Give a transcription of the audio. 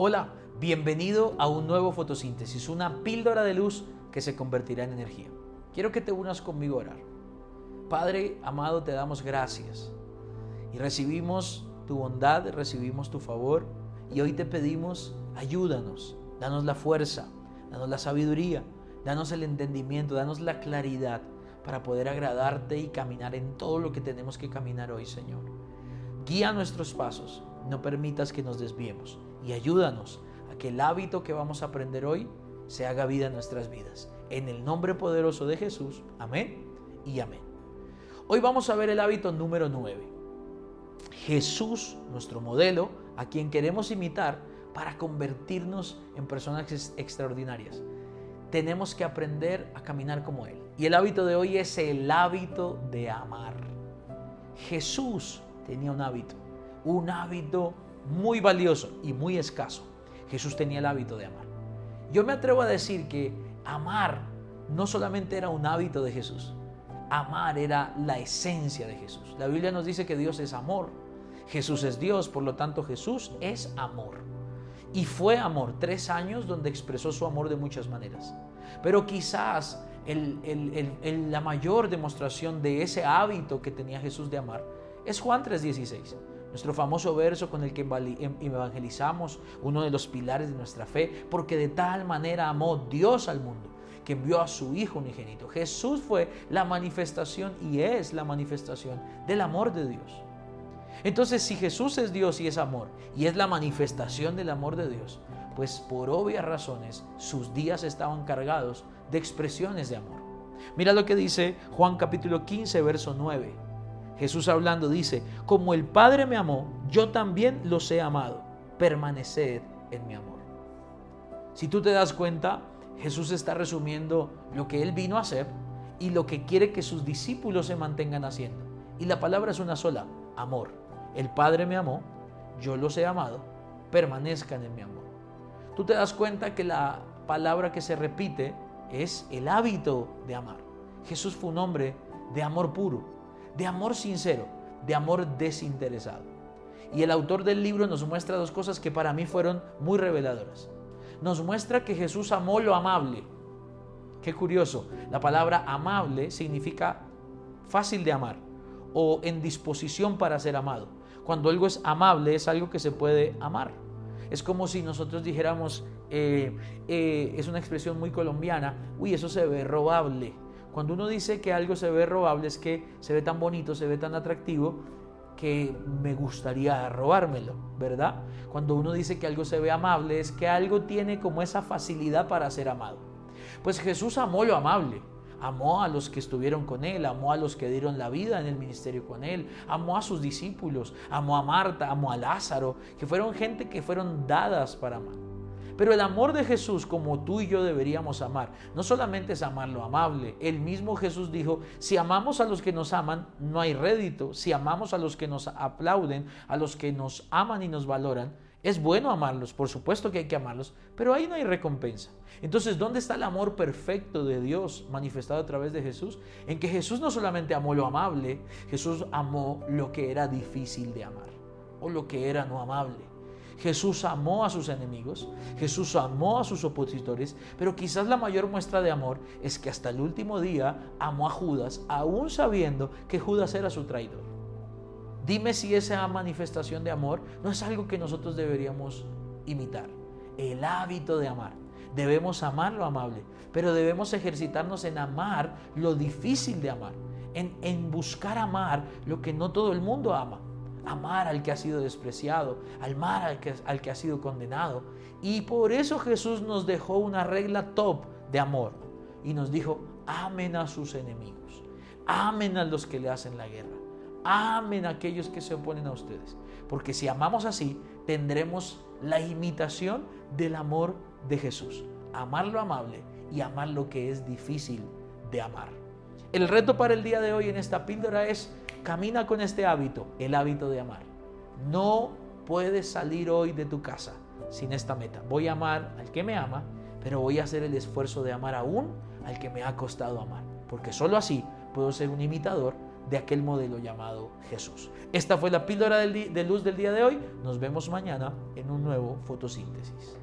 Hola, bienvenido a un nuevo fotosíntesis, una píldora de luz que se convertirá en energía. Quiero que te unas conmigo a orar. Padre amado, te damos gracias y recibimos tu bondad, recibimos tu favor y hoy te pedimos, ayúdanos, danos la fuerza, danos la sabiduría, danos el entendimiento, danos la claridad para poder agradarte y caminar en todo lo que tenemos que caminar hoy, Señor. Guía nuestros pasos, no permitas que nos desviemos y ayúdanos a que el hábito que vamos a aprender hoy se haga vida en nuestras vidas. En el nombre poderoso de Jesús, amén y amén. Hoy vamos a ver el hábito número 9. Jesús, nuestro modelo, a quien queremos imitar para convertirnos en personas extraordinarias. Tenemos que aprender a caminar como Él. Y el hábito de hoy es el hábito de amar. Jesús tenía un hábito, un hábito muy valioso y muy escaso. Jesús tenía el hábito de amar. Yo me atrevo a decir que amar no solamente era un hábito de Jesús, amar era la esencia de Jesús. La Biblia nos dice que Dios es amor. Jesús es Dios, por lo tanto Jesús es amor. Y fue amor, tres años donde expresó su amor de muchas maneras. Pero quizás la mayor demostración de ese hábito que tenía Jesús de amar es Juan 3:16 nuestro famoso verso con el que em, evangelizamos, uno de los pilares de nuestra fe, porque de tal manera amó Dios al mundo que envió a su Hijo unigénito. Jesús fue la manifestación y es la manifestación del amor de Dios. Entonces, si Jesús es Dios y es amor, y es la manifestación del amor de Dios, pues por obvias razones sus días estaban cargados de expresiones de amor. Mira lo que dice Juan capítulo 15, verso 9. Jesús hablando dice, como el Padre me amó, yo también los he amado. Permaneced en mi amor. Si tú te das cuenta, Jesús está resumiendo lo que Él vino a hacer y lo que quiere que sus discípulos se mantengan haciendo. Y la palabra es una sola, amor. El Padre me amó, yo los he amado, permanezcan en mi amor. Tú te das cuenta que la palabra que se repite es el hábito de amar. Jesús fue un hombre de amor puro de amor sincero, de amor desinteresado. Y el autor del libro nos muestra dos cosas que para mí fueron muy reveladoras. Nos muestra que Jesús amó lo amable. Qué curioso, la palabra amable significa fácil de amar o en disposición para ser amado. Cuando algo es amable es algo que se puede amar. Es como si nosotros dijéramos, eh, eh, es una expresión muy colombiana, uy, eso se ve robable cuando uno dice que algo se ve robable es que se ve tan bonito, se ve tan atractivo que me gustaría robármelo, ¿verdad? Cuando uno dice que algo se ve amable es que algo tiene como esa facilidad para ser amado. Pues Jesús amó lo amable, amó a los que estuvieron con él, amó a los que dieron la vida en el ministerio con él, amó a sus discípulos, amó a Marta, amó a Lázaro, que fueron gente que fueron dadas para amar. Pero el amor de Jesús, como tú y yo deberíamos amar, no solamente es amar lo amable. El mismo Jesús dijo, si amamos a los que nos aman, no hay rédito. Si amamos a los que nos aplauden, a los que nos aman y nos valoran, es bueno amarlos, por supuesto que hay que amarlos, pero ahí no hay recompensa. Entonces, ¿dónde está el amor perfecto de Dios manifestado a través de Jesús? En que Jesús no solamente amó lo amable, Jesús amó lo que era difícil de amar o lo que era no amable. Jesús amó a sus enemigos, Jesús amó a sus opositores, pero quizás la mayor muestra de amor es que hasta el último día amó a Judas, aún sabiendo que Judas era su traidor. Dime si esa manifestación de amor no es algo que nosotros deberíamos imitar. El hábito de amar. Debemos amar lo amable, pero debemos ejercitarnos en amar lo difícil de amar, en, en buscar amar lo que no todo el mundo ama amar al que ha sido despreciado, amar al que, al que ha sido condenado. Y por eso Jesús nos dejó una regla top de amor y nos dijo, amen a sus enemigos, amen a los que le hacen la guerra, amen a aquellos que se oponen a ustedes. Porque si amamos así, tendremos la imitación del amor de Jesús. Amar lo amable y amar lo que es difícil de amar. El reto para el día de hoy en esta píldora es Camina con este hábito, el hábito de amar. No puedes salir hoy de tu casa sin esta meta. Voy a amar al que me ama, pero voy a hacer el esfuerzo de amar aún al que me ha costado amar. Porque solo así puedo ser un imitador de aquel modelo llamado Jesús. Esta fue la píldora de luz del día de hoy. Nos vemos mañana en un nuevo fotosíntesis.